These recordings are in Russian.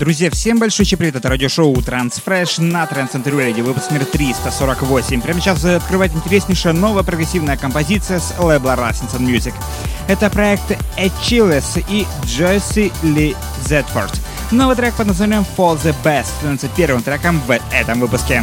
Друзья, всем большой привет, это радиошоу Transfresh на Trans Radio, выпуск номер 348. Прямо сейчас открывает интереснейшая новая прогрессивная композиция с лейбла Rasmussen Music. Это проект Achilles и Джесси Ли Зетфорд. Новый трек под названием For the Best становится первым треком в этом выпуске.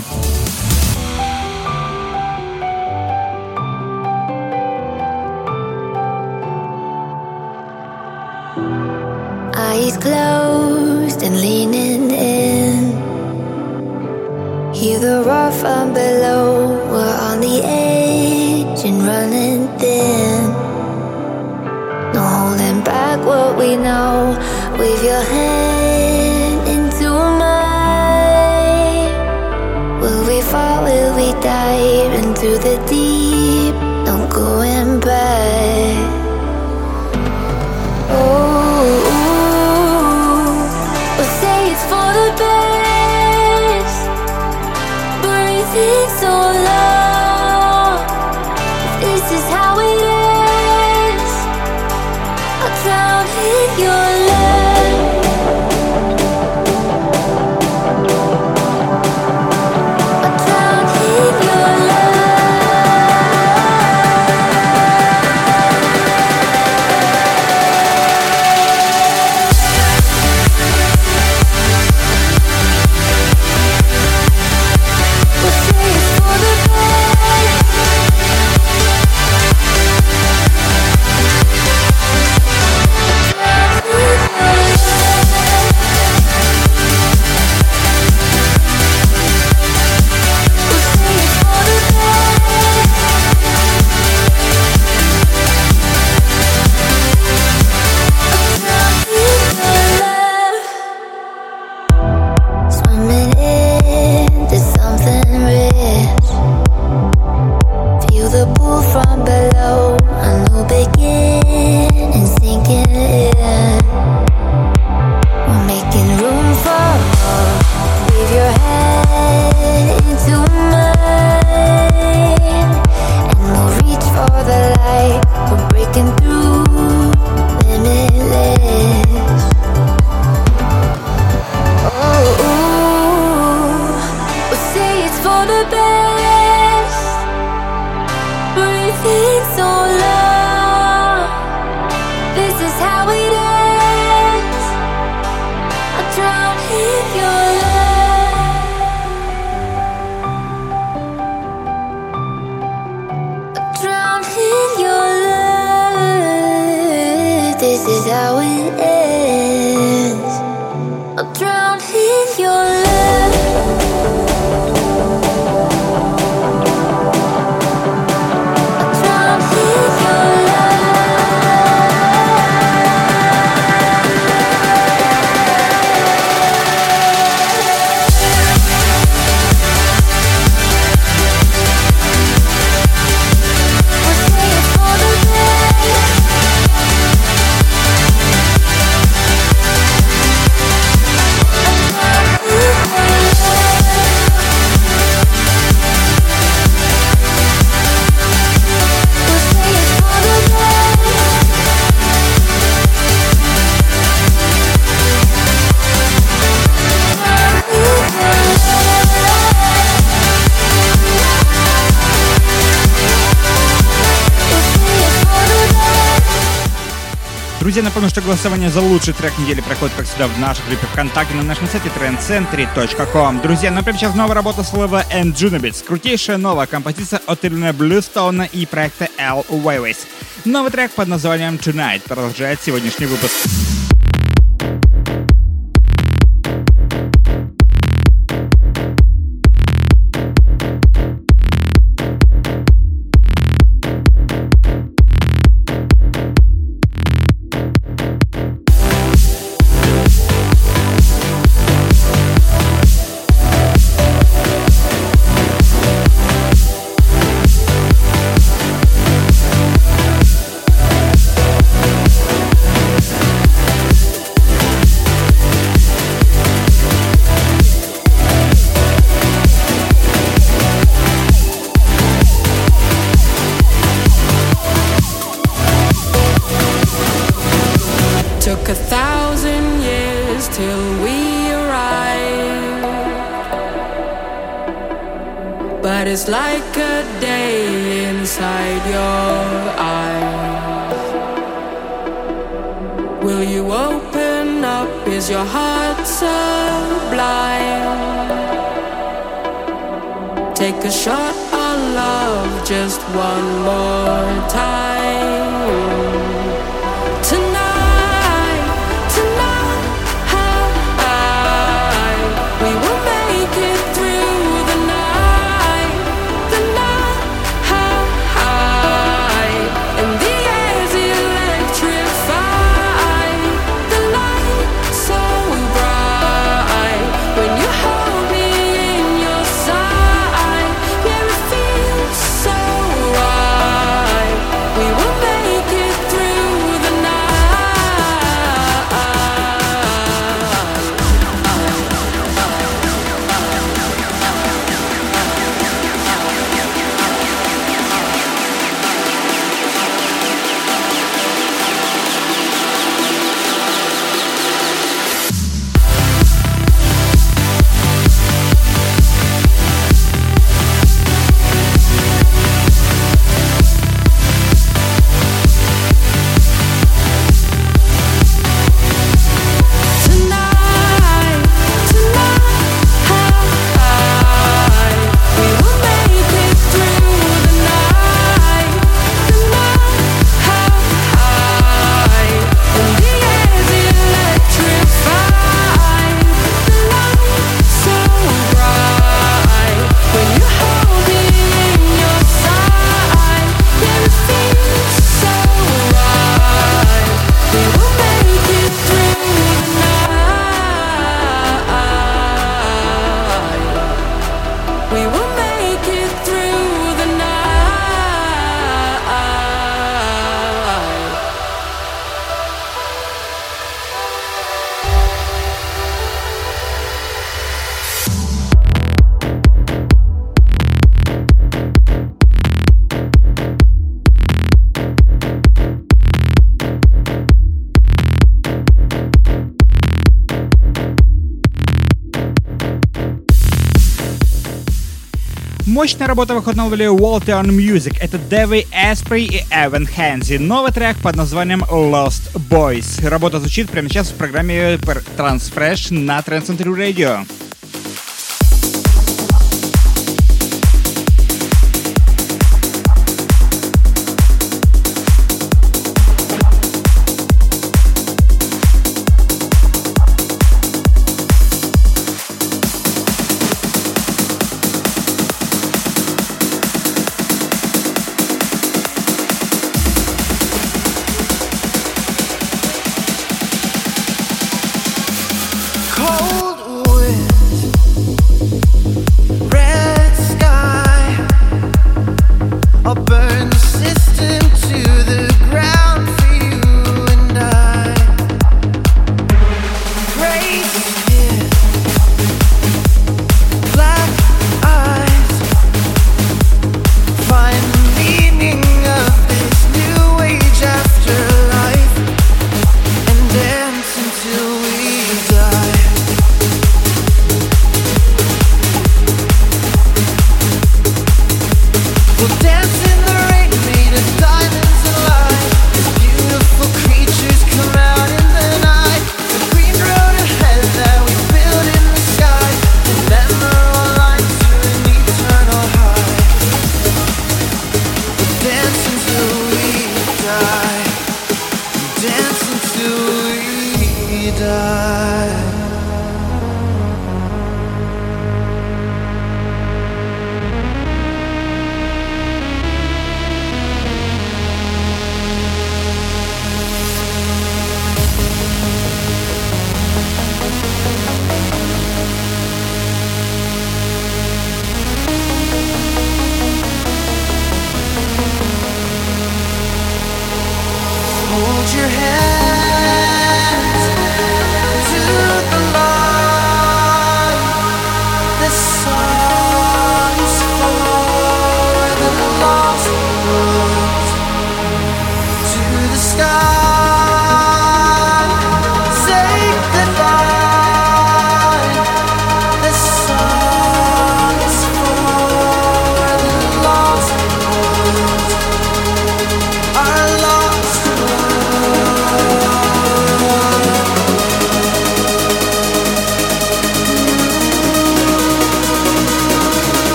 Что голосование за лучший трек недели проходит, как всегда, в нашей группе ВКонтакте на нашем сайте trendcentry.com. Друзья, ну прямо сейчас новая работа слова And Junibits. Крутейшая новая композиция от Ирины Блюстоуна и проекта L Waves. Новый трек под названием Tonight продолжает сегодняшний выпуск. But it's like a day inside your eyes. Will you open up? Is your heart sublime? Take a shot on love just one more time. Мощная работа выходного лейбля Walter on Music. Это Дэви Эспри и Эван Хэнзи. Новый трек под названием Lost Boys. Работа звучит прямо сейчас в программе Transfresh на Trend Center Radio. A bird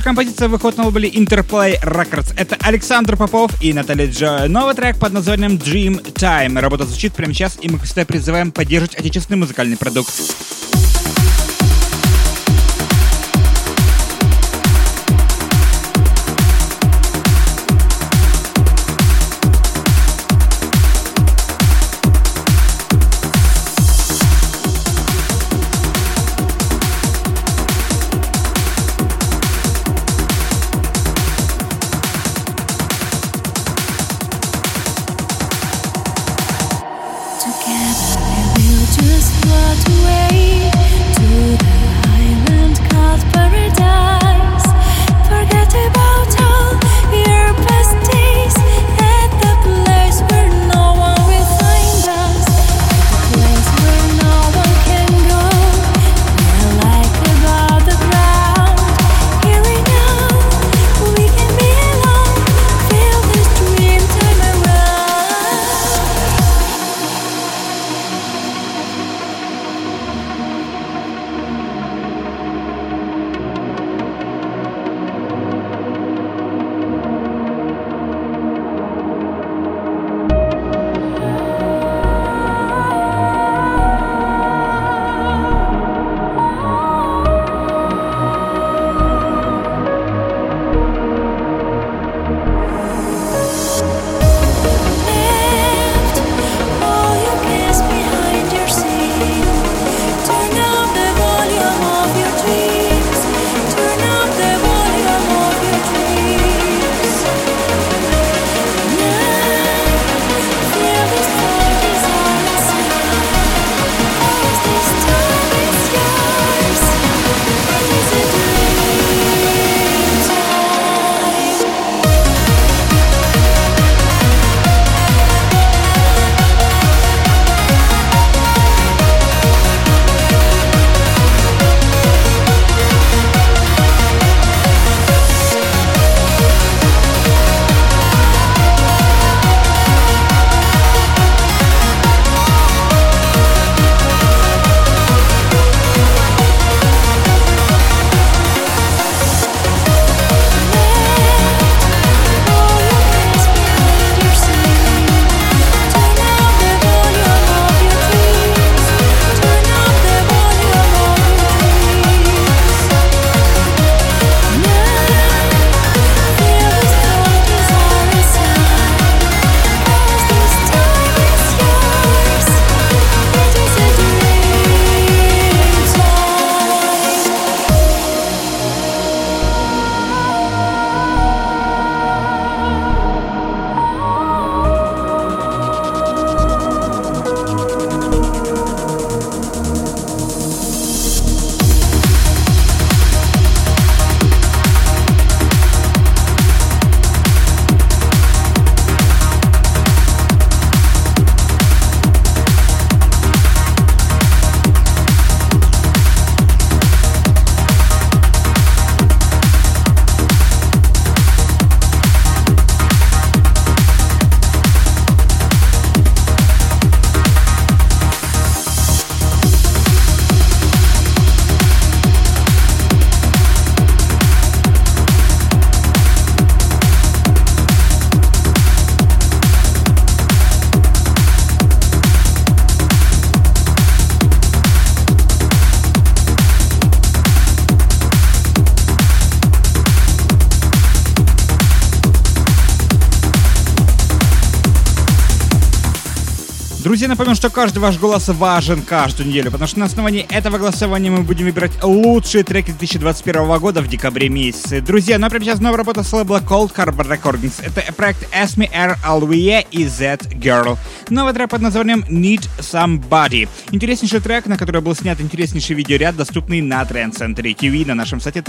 Интереснейшая композиция выходит на лейбле Interplay Records. Это Александр Попов и Наталья Джо. Новый трек под названием Dream Time. Работа звучит прямо сейчас, и мы всегда призываем поддерживать отечественный музыкальный продукт. Напомню, что каждый ваш голос важен каждую неделю, потому что на основании этого голосования мы будем выбирать лучшие треки 2021 года в декабре месяце. Друзья, ну а прямо сейчас новая работа с лейбла Cold Harbor Recordings. Это проект Esme R. Alwie и Z Girl. Новый трек под названием Need Somebody. Интереснейший трек, на который был снят интереснейший видеоряд, доступный на Trend Center TV на нашем сайте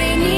I need needs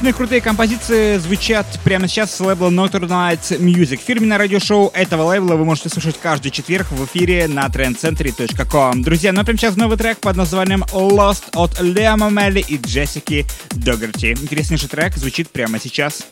Мощные крутые композиции звучат прямо сейчас с лейбла Northern Nights Music. Фирменное радиошоу этого лейбла вы можете слушать каждый четверг в эфире на trendcentry.com. Друзья, ну а прямо сейчас новый трек под названием Lost от Леома Мелли и Джессики Догерти. Интереснейший трек звучит прямо сейчас.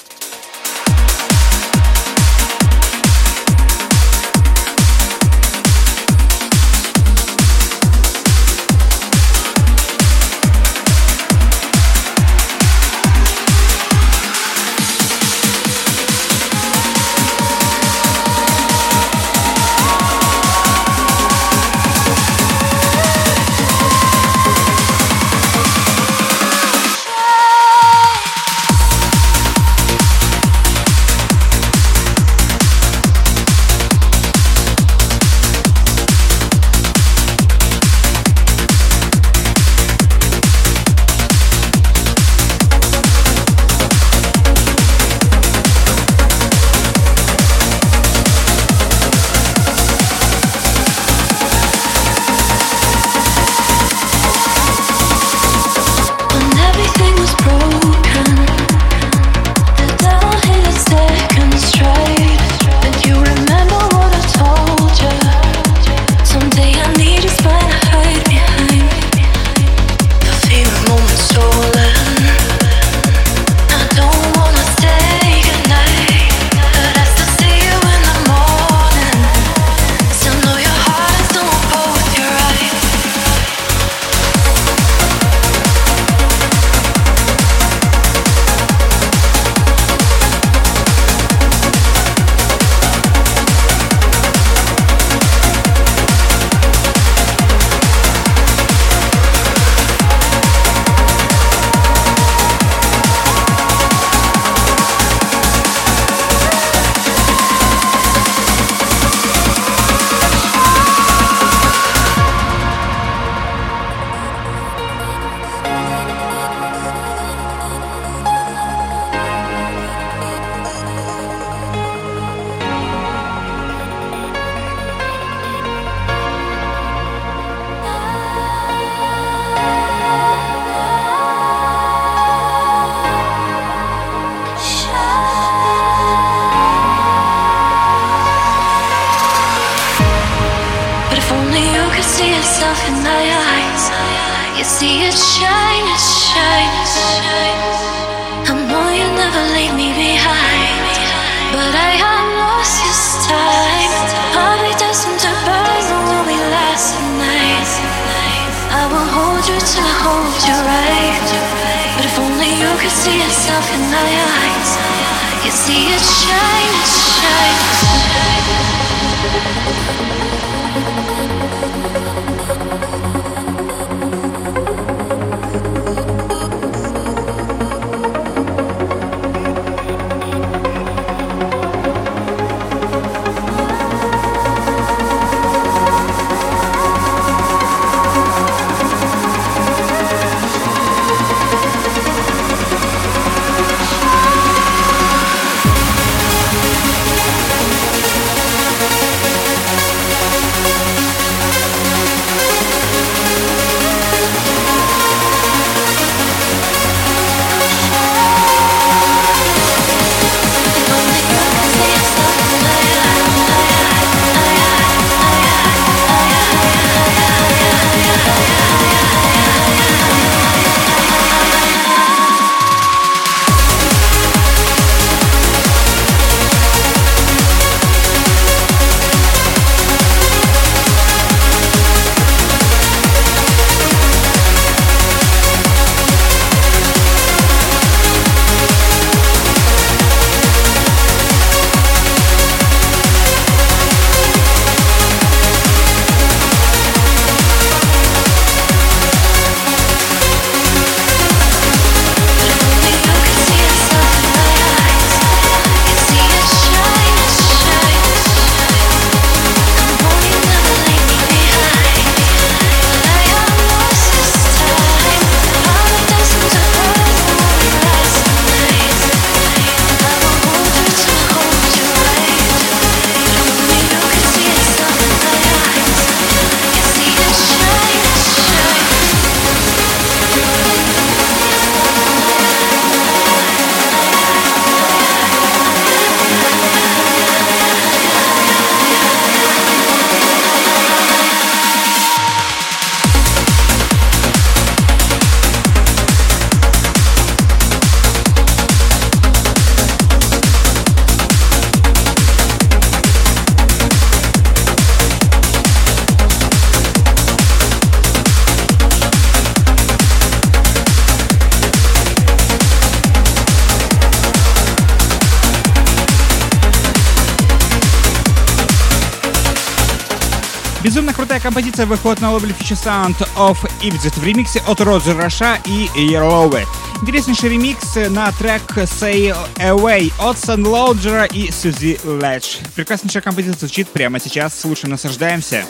Композиция выходит на лейбле Future Sound of Ibzit в ремиксе от Роджера Раша и Ярловы. Интереснейший ремикс на трек Say Away от Sunloader и Suzy Ledge. Прекраснейшая композиция звучит прямо сейчас. Слушаем, наслаждаемся.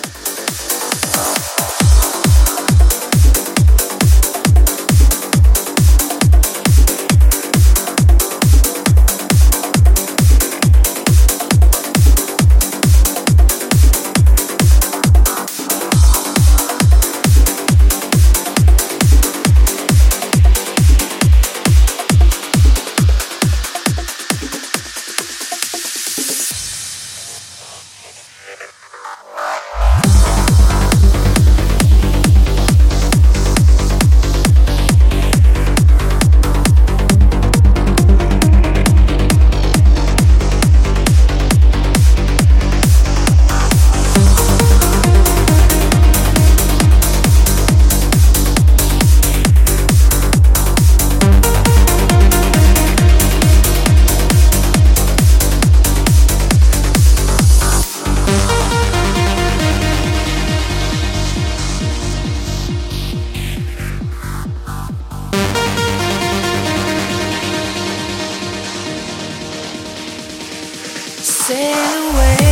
sail away.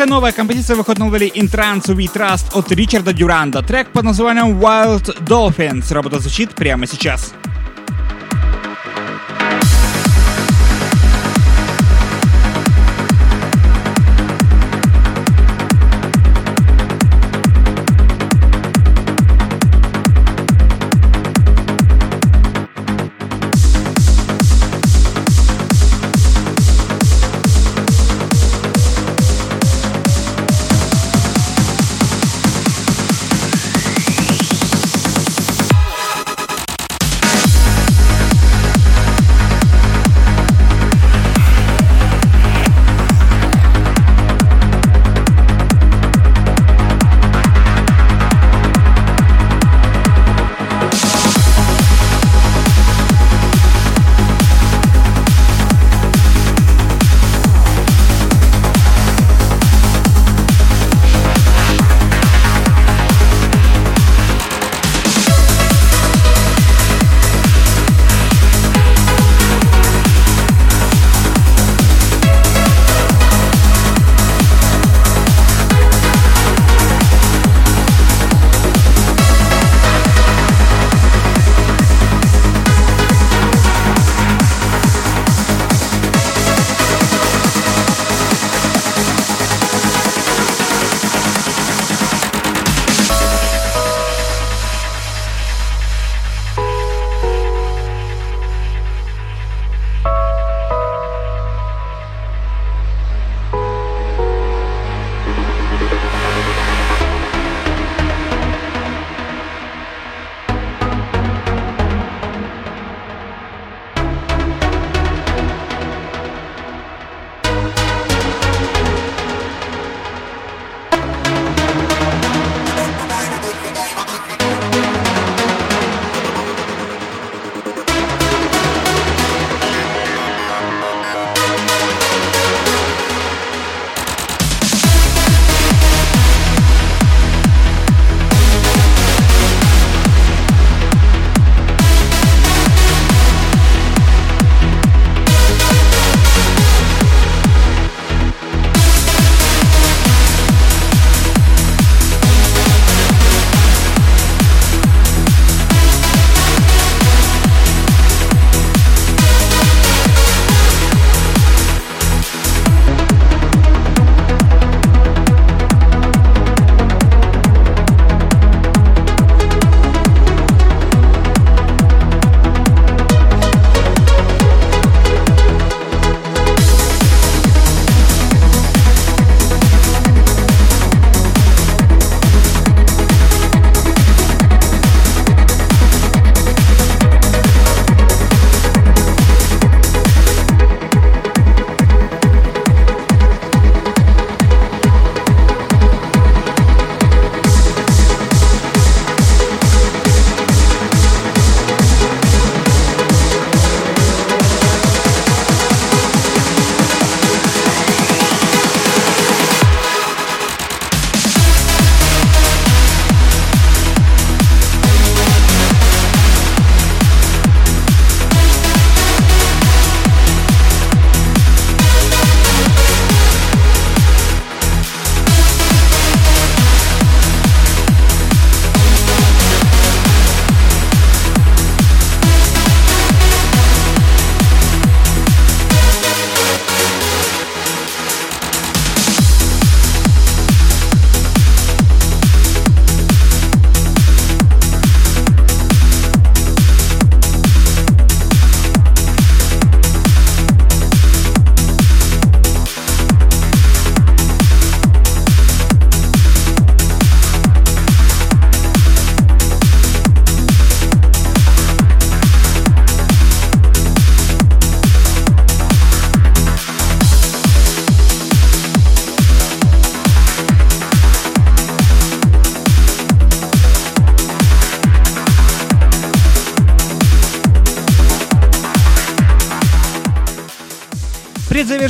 Интереснейшая новая композиция выходит на лейбле In Trance We Trust от Ричарда Дюранда. Трек под названием Wild Dolphins. Работа звучит прямо сейчас.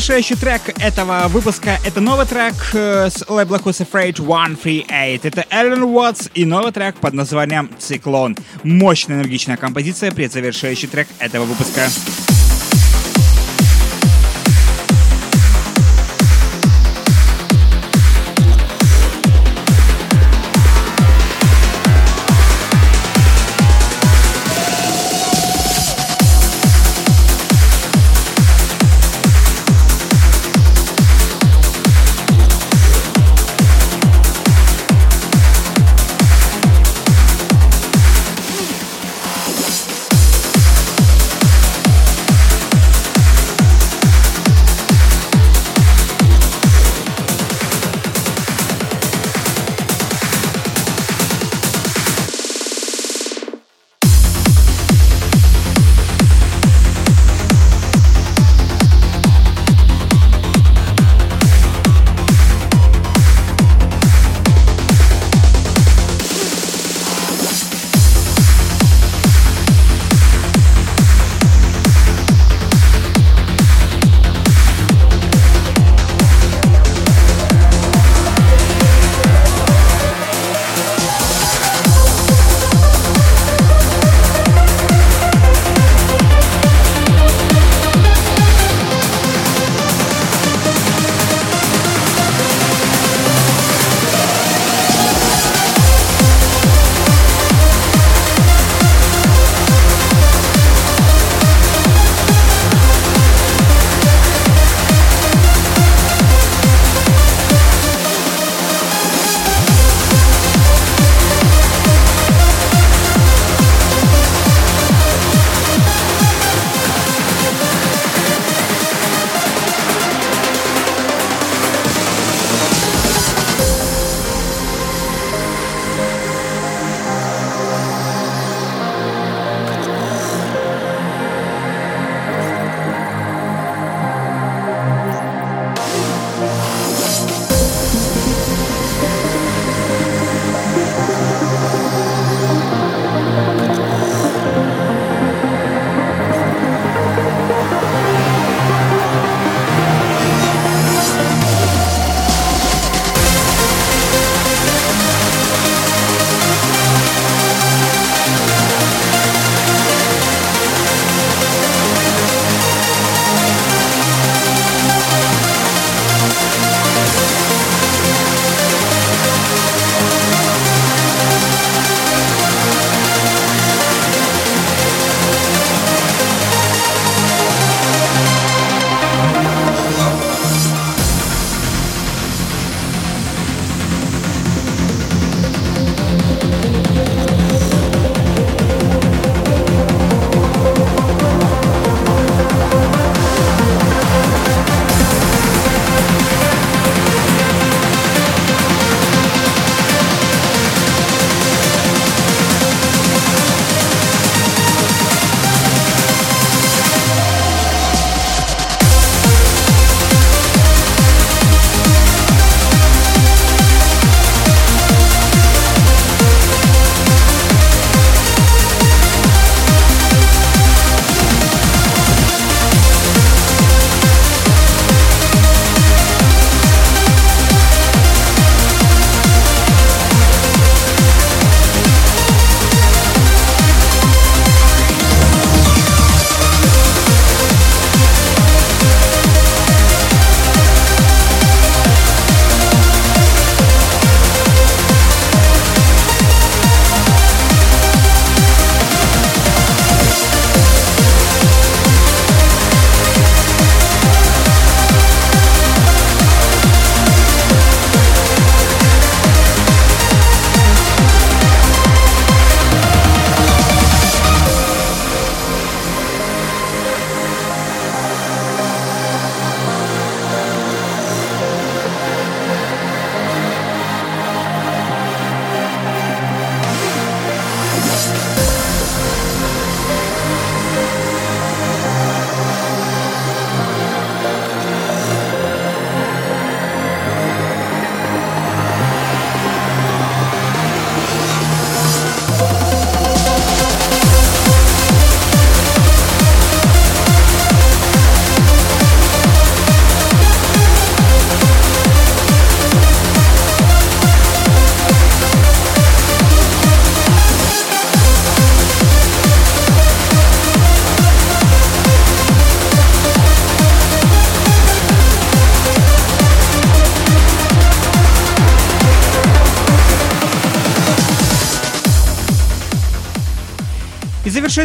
Завершающий трек этого выпуска — это новый трек э, с лейбла Who's Afraid 138. Это Эллен Уотс и новый трек под названием «Циклон». Мощная энергичная композиция, предзавершающий трек этого выпуска.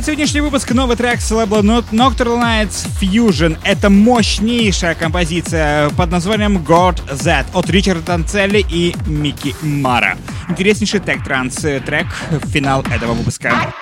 Завершает сегодняшний выпуск новый трек с лейбла Nocturnal Nights Fusion. Это мощнейшая композиция под названием God Z от Ричарда Танцелли и Микки Мара. Интереснейший тег-транс трек финал этого выпуска.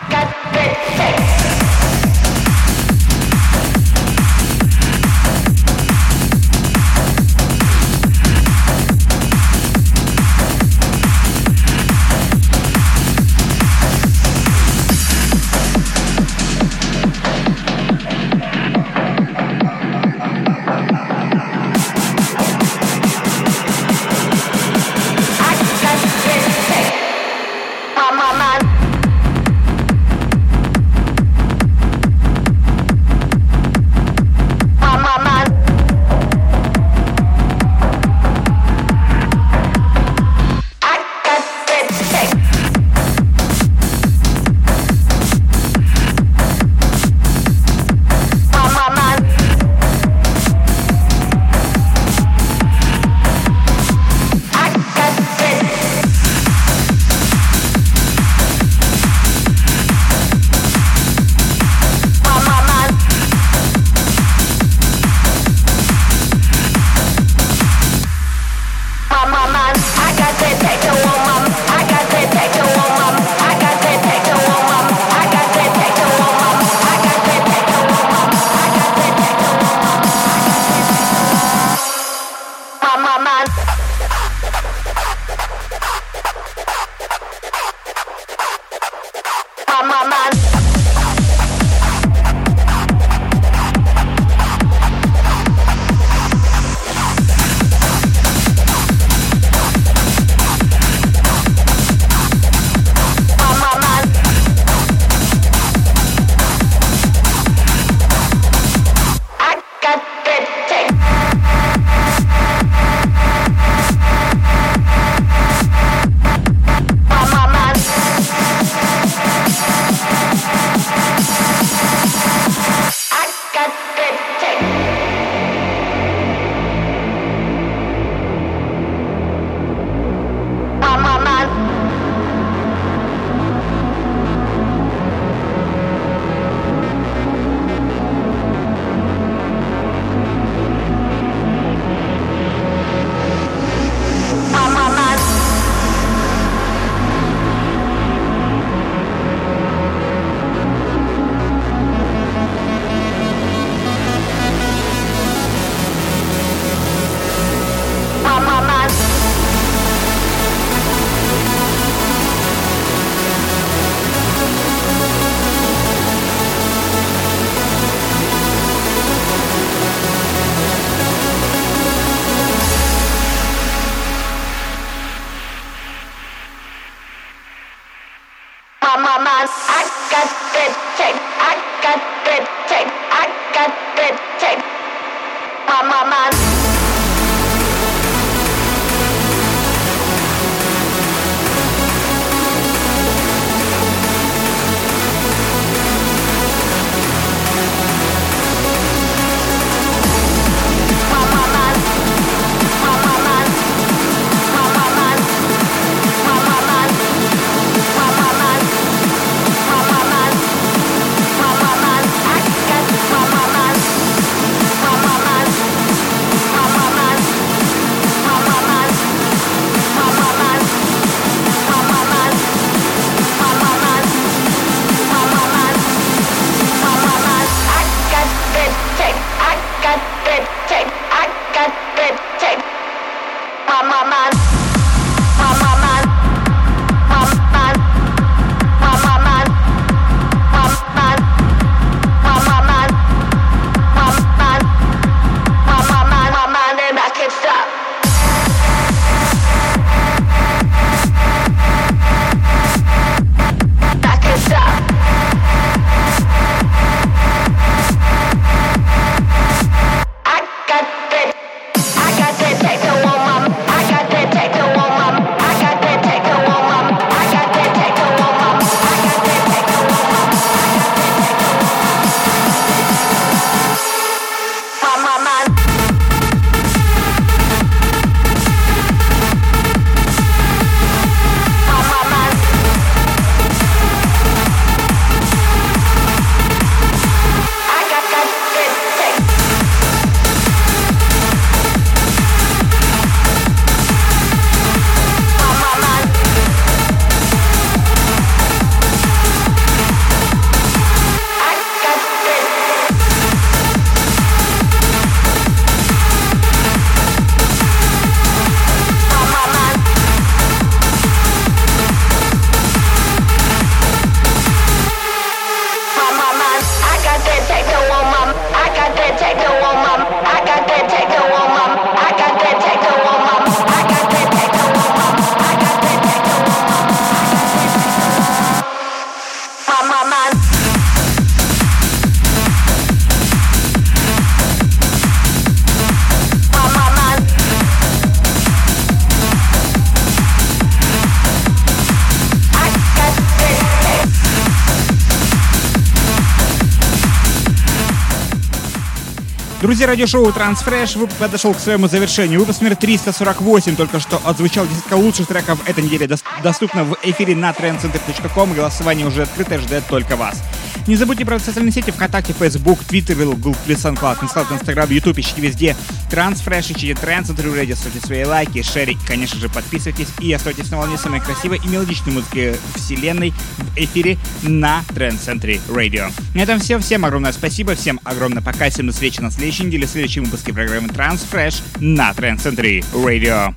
Друзья, радиошоу Transfresh подошел к своему завершению. Выпуск номер 348 только что отзвучал десятка лучших треков этой недели. Доступно в эфире на trendcenter.com. Голосование уже открыто, ждет только вас. Не забудьте про социальные сети ВКонтакте, Facebook, Twitter, Google+, SoundCloud, Instagram, YouTube, ищите везде. Transfresh, ищите Trendcenter Radio, ставьте свои лайки, шерите, конечно же, подписывайтесь и оставайтесь на волне самой красивой и мелодичной музыки вселенной в эфире на Trend Center Radio. На этом все. Всем огромное спасибо, всем огромное пока, всем до встречи на следующей неделе в следующем выпуске программы Transfresh на Trend Center Radio.